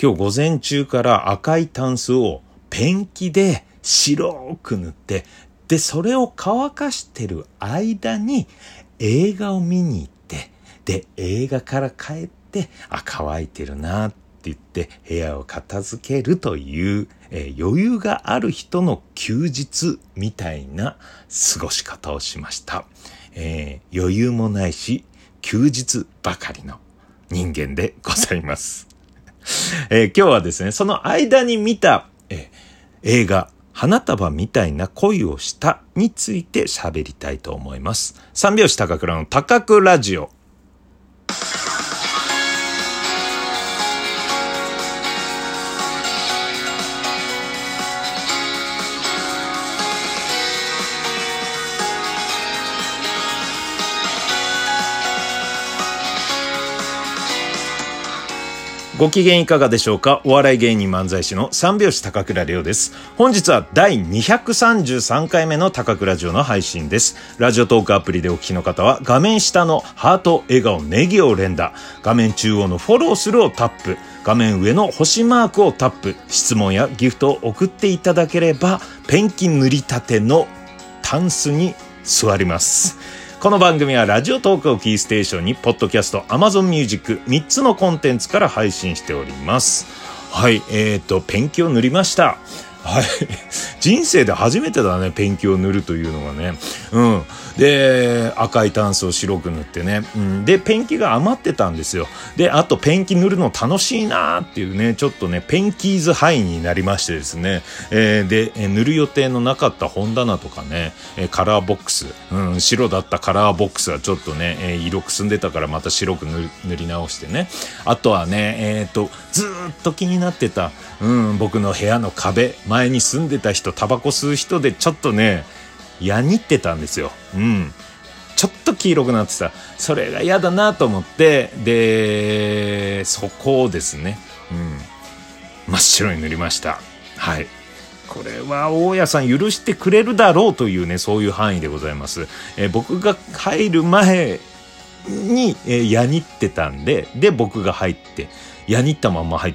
今日午前中から赤いタンスをペンキで白く塗って、で、それを乾かしてる間に映画を見に行って、で、映画から帰って、あ、乾いてるなって言って部屋を片付けるという、えー、余裕がある人の休日みたいな過ごし方をしました。えー、余裕もないし、休日ばかりの人間でございます。えー、今日はですね、その間に見た、えー、映画、花束みたいな恋をしたについて喋りたいと思います。三拍子高倉の高倉ラジオ。ご機嫌いかがでしょうか？お笑い芸人漫才師の三拍子高倉涼です。本日は第233回目の高倉城の配信です。ラジオトークアプリでお聞きの方は画面下のハート、笑顔、ネギを連打、画面中央のフォローするをタップ、画面上の星マークをタップ、質問やギフトを送っていただければ、ペンキ塗りたてのタンスに座ります。この番組はラジオトークをキーステーションに、ポッドキャスト、アマゾンミュージック、3つのコンテンツから配信しております。はい、えっ、ー、と、ペンキを塗りました。はい。人生で初めてだね、ペンキを塗るというのがね。うん。で、赤いタンスを白く塗ってね。うん、で、ペンキが余ってたんですよ。で、あとペンキ塗るの楽しいなーっていうね、ちょっとね、ペンキーズハイになりましてですね。えー、で、え塗る予定のなかった本棚とかね、えカラーボックス、うん、白だったカラーボックスはちょっとね、え色くすんでたからまた白く塗り直してね。あとはね、えっ、と、ずっと気になってた、うん、僕の部屋の壁、前前に住んでた人、タバコ吸う人でちょっとね、やにってたんですよ。うん。ちょっと黄色くなってた。それが嫌だなと思って、で、そこをですね、うん。真っ白に塗りました。はい。これは大家さん許してくれるだろうというね、そういう範囲でございます。え、僕が入る前に、えー、やにってたんで、で、僕が入って、やにったまま入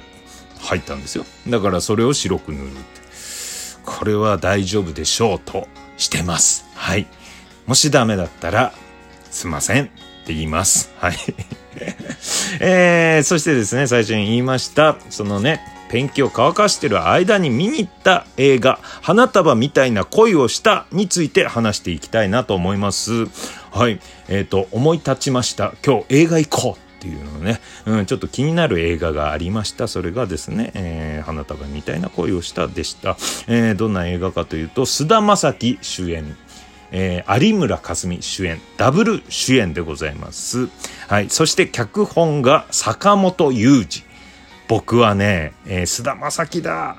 入ったんですよ。だからそれを白く塗るっ。これは大丈夫でしょうとしてます。はい。もしダメだったら、すいませんって言います。はい。えー、そしてですね、最初に言いました、そのね、ペンキを乾かしてる間に見に行った映画、花束みたいな恋をしたについて話していきたいなと思います。はい。えっ、ー、と、思い立ちました。今日映画行こうっていうのね、うん、ちょっと気になる映画がありました。それがですね、えー、花束みたいな恋をしたでした。えー、どんな映画かというと、菅田将暉主演、えー、有村架純主演、ダブル主演でございます。はい。そして脚本が坂本雄二。僕はね、えー、菅田将暉だ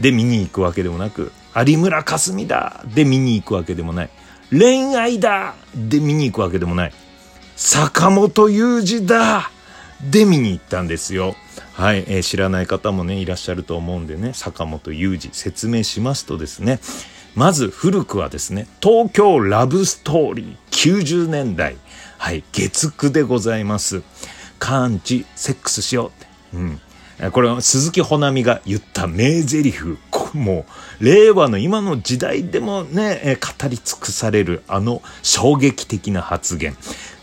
で見に行くわけでもなく、有村架純だで見に行くわけでもない。恋愛だで見に行くわけでもない。坂本雄二だで見に行ったんですよ。はい、えー、知らない方もね、いらっしゃると思うんでね、坂本雄二説明しますとですね、まず古くはですね、東京ラブストーリー90年代、はい、月9でございます。カーンチ、セックスしようって。うん。これは鈴木保奈美が言った名台詞。もう、令和の今の時代でもね、語り尽くされるあの衝撃的な発言。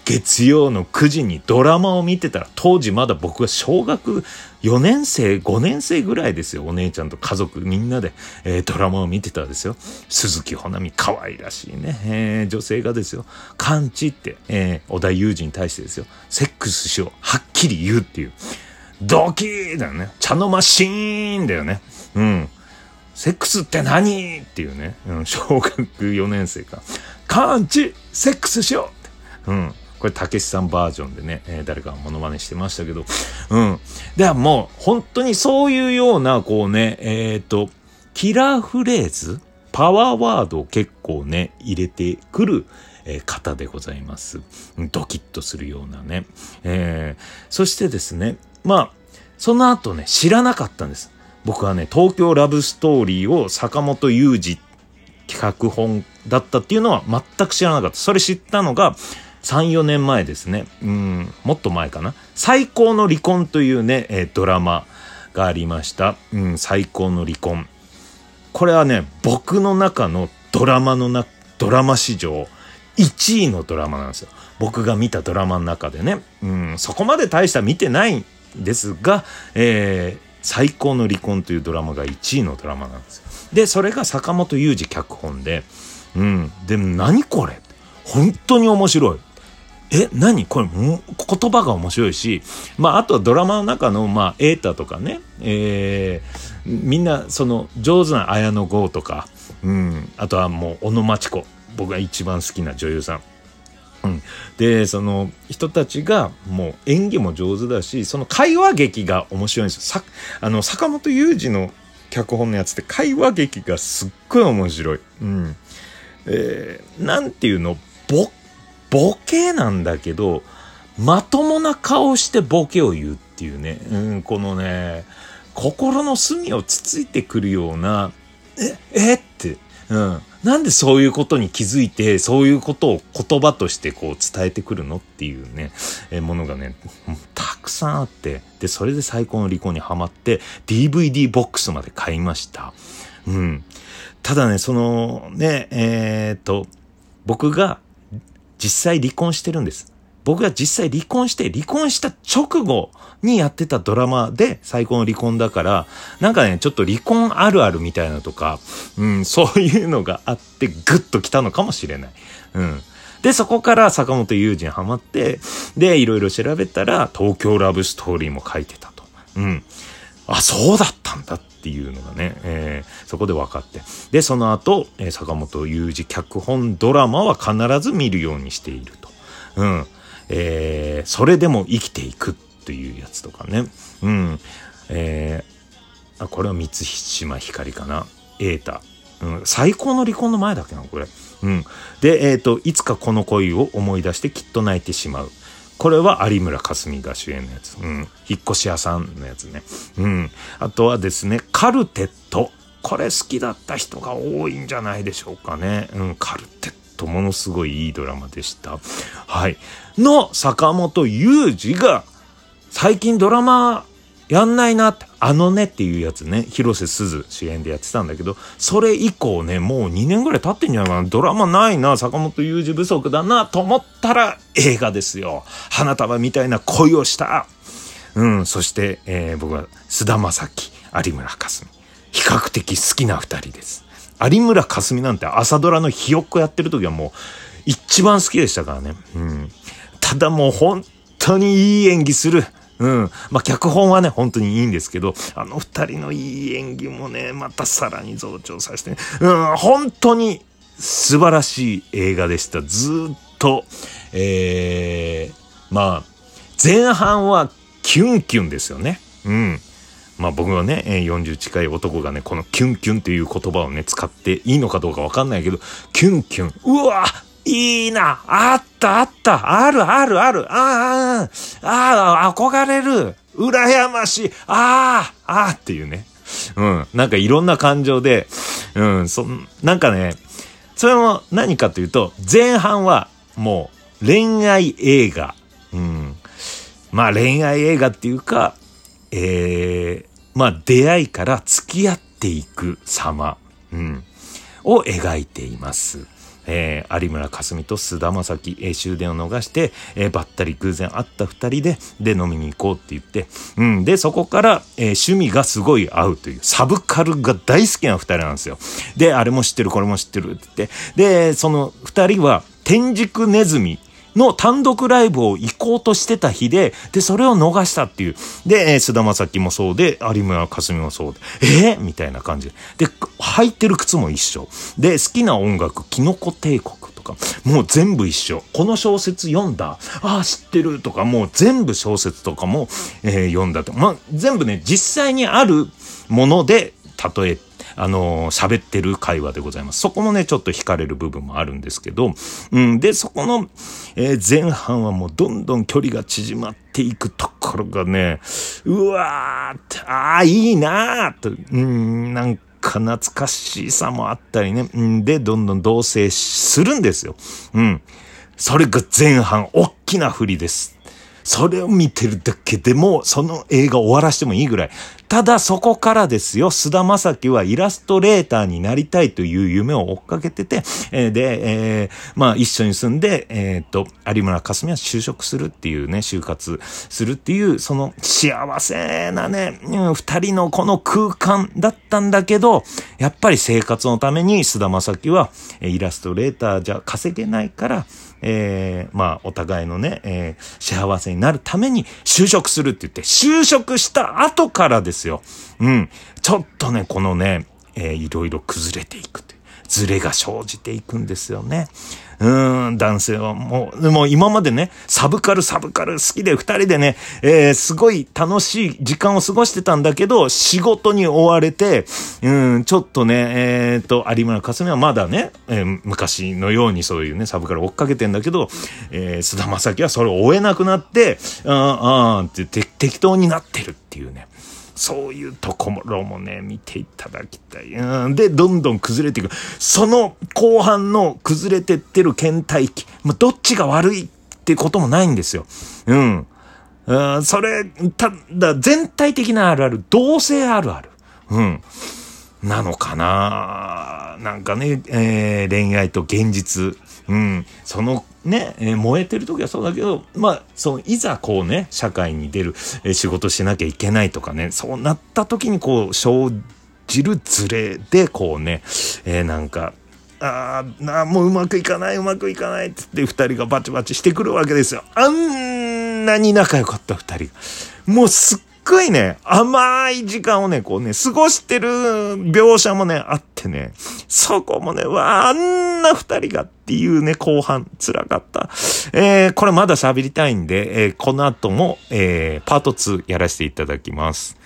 月曜の9時にドラマを見てたら、当時まだ僕は小学4年生、5年生ぐらいですよ。お姉ちゃんと家族みんなで、えー、ドラマを見てたんですよ。鈴木保奈美、可愛らしいね、えー、女性がですよ。完治って、えー、小田裕二に対してですよ。セックスしよう。はっきり言うっていう。ドキーだよね。茶の間シーンだよね。うん。セックスって何？っていうね。うん、小学4年生か。完治セックスしよううん。これ、たけしさんバージョンでね、えー、誰かがモノマネしてましたけど、うん。ではもう、本当にそういうような、こうね、えっ、ー、と、キラーフレーズパワーワードを結構ね、入れてくる、えー、方でございます。ドキッとするようなね。えー、そしてですね、まあ、その後ね、知らなかったんです。僕はね、東京ラブストーリーを坂本雄二脚本だったっていうのは全く知らなかった。それ知ったのが、3、4年前ですね。うん、もっと前かな。最高の離婚というね、えー、ドラマがありました。うん、最高の離婚。これはね、僕の中のドラマのな、ドラマ史上1位のドラマなんですよ。僕が見たドラマの中でね。うん、そこまで大した見てないんですが、えー、最高の離婚というドラマが1位のドラマなんですよ。で、それが坂本雄二脚本で、うん、でも何これ本当に面白い。え、何？これ、言葉が面白いし、まあ、あとはドラマの中の、まあ、エータとかね、えー、みんな、その、上手な綾野剛とか、うん、あとはもう、小野真知子。僕が一番好きな女優さん。うん、でその人たちがもう演技も上手だしその会話劇が面白いんですよさあの坂本雄二の脚本のやつって会話劇がすっごい面白い。うん。えー、なんていうの？ボボケなんだけどまともな顔してボケを言うっていうね、うん、このね心の隅をつついてくるようなええって、うん、なんでそういうことに気づいてそういうことを言葉としてこう伝えてくるのっていうね、えものがねたくさんあってでそれで最高の離婚にはまって DVD ボックスまで買いました。うん。ただね、そのね、えー、っと、僕が実際離婚してるんです。僕が実際離婚して、離婚した直後にやってたドラマで最高の離婚だから、なんかね、ちょっと離婚あるあるみたいなとか、うん、そういうのがあってグッと来たのかもしれない。うん。で、そこから坂本雄二にハマって、で、いろいろ調べたら、東京ラブストーリーも書いてたと。うん。あ、そうだっんだっていうのがね、えー、そこで分かって。で、その後、え、坂本雄二脚本ドラマは必ず見るようにしていると。うん。えー、それでも生きていくっていうやつとかね。うん。えー、あ、これは三島ひかりかな。瑛太。うん。最高の離婚の前だっけな、これ。うん。で、えっ、ー、と、いつかこの恋を思い出してきっと泣いてしまう。これは有村架純が主演のやつ。うん。引っ越し屋さんのやつね。うん。あとはですね、カルテット。これ好きだった人が多いんじゃないでしょうかね。うん、カルテットものすごいいいドラマでした。はい。の坂本雄二が最近ドラマやんないなって、あのねっていうやつね、広瀬すず主演でやってたんだけど、それ以降ね、もう2年ぐらい経ってんじゃないかな、ドラマないな、坂本雄二不足だな、と思ったら映画ですよ。花束みたいな恋をした。うん、そして、えー、僕は菅田将暉、有村架純。比較的好きな二人です。有村架純なんて朝ドラのひよっこやってる時はもう一番好きでしたからね。うん。ただもう本当にいい演技する。うん。まあ、脚本はね、本当にいいんですけど、あの二人のいい演技もね、またさらに増長させて、ね、うん、本当に素晴らしい映画でした。ずっと、えー、まあ、前半はキュンキュンですよね。うん。まあ僕はね、40近い男がね、このキュンキュンっていう言葉をね、使っていいのかどうかわかんないけど、キュンキュン、うわいいなあったあったあるあるあるああああ憧れる羨ましいああああっていうね。うん。なんかいろんな感情で、うん、そ、なんかね、それも何かというと、前半はもう恋愛映画。うん。まあ恋愛映画っていうか、ええー、まあ出会いから付き合っていく様。うん。を描いています。えー、有村架純と菅田将暉、えー、終電を逃して、えー、ばったり偶然会った2人で、で、飲みに行こうって言って、うん、で、そこから、えー、趣味がすごい合うという、サブカルが大好きな2人なんですよ。で、あれも知ってる、これも知ってるって言って、で、その2人は、天竺ネズミの単独ライブを行こうとしてた日で、で、それを逃したっていう。で、菅田将暉もそうで、有村架純もそうで、えー、みたいな感じで。で、履いてる靴も一緒。で、好きな音楽、キノコ帝国とか、もう全部一緒。この小説読んだ。ああ、知ってるとか、もう全部小説とかも、えー、読んだと。まあ、全部ね、実際にあるもので例えあの喋ってる会話でございます。そこもね、ちょっと惹かれる部分もあるんですけど、うん、で、そこの、えー、前半はもうどんどん距離が縮まっていくところがね、うわーってああ、いいなーと、うん、なんか懐かしさもあったりね、ん、で、どんどん同棲するんですよ。うん。それが前半、大きな振りです。それを見てるだけでも、その映画終わらしてもいいぐらい。ただそこからですよ、菅田正樹はイラストレーターになりたいという夢を追っかけてて、えー、で、えー、まあ一緒に住んで、えー、っと、有村架純は就職するっていうね、就活するっていう、その幸せなね、うん、二人のこの空間だったんだけど、やっぱり生活のために菅田正樹は、イラストレーターじゃ稼げないから、えー、まあ、お互いのね、えー、幸せになるために就職するって言って、就職した後からですよ。うん。ちょっとね、このね、えー、いろいろ崩れていくという。ズレが生じていくんですよね。うん、男性はもう、もう今までね、サブカルサブカル好きで二人でね、えー、すごい楽しい時間を過ごしてたんだけど、仕事に追われて、うん、ちょっとね、えっ、ー、と、有村架純はまだね、えー、昔のようにそういうね、サブカル追っかけてんだけど、えー、菅田正樹はそれを追えなくなって、ああ、あって適当になってるっていうね。そういうところもね、見ていただきたい。うん、で、どんどん崩れていく。その後半の崩れてってる倦怠期。まあ、どっちが悪いってこともないんですよ。うん。うん、それ、ただ、全体的なあるある、同性あるある。うん。なのかななんかね、えー、恋愛と現実。うん。そのね、えー、燃えてる時はそうだけど、まあ、そう、いざこうね、社会に出る、えー、仕事しなきゃいけないとかね、そうなった時にこう、生じるズレで、こうね、えー、なんか、ああ、もううまくいかない、うまくいかないってって二人がバチバチしてくるわけですよ。あんなに仲良かった二人が。もうすっごいね、甘い時間をね、こうね、過ごしてる描写もね、あってね、そこもね、わあ、あんな二人がっていうね、後半、辛かった。えー、これまだ喋りたいんで、えー、この後も、えー、パート2やらせていただきます。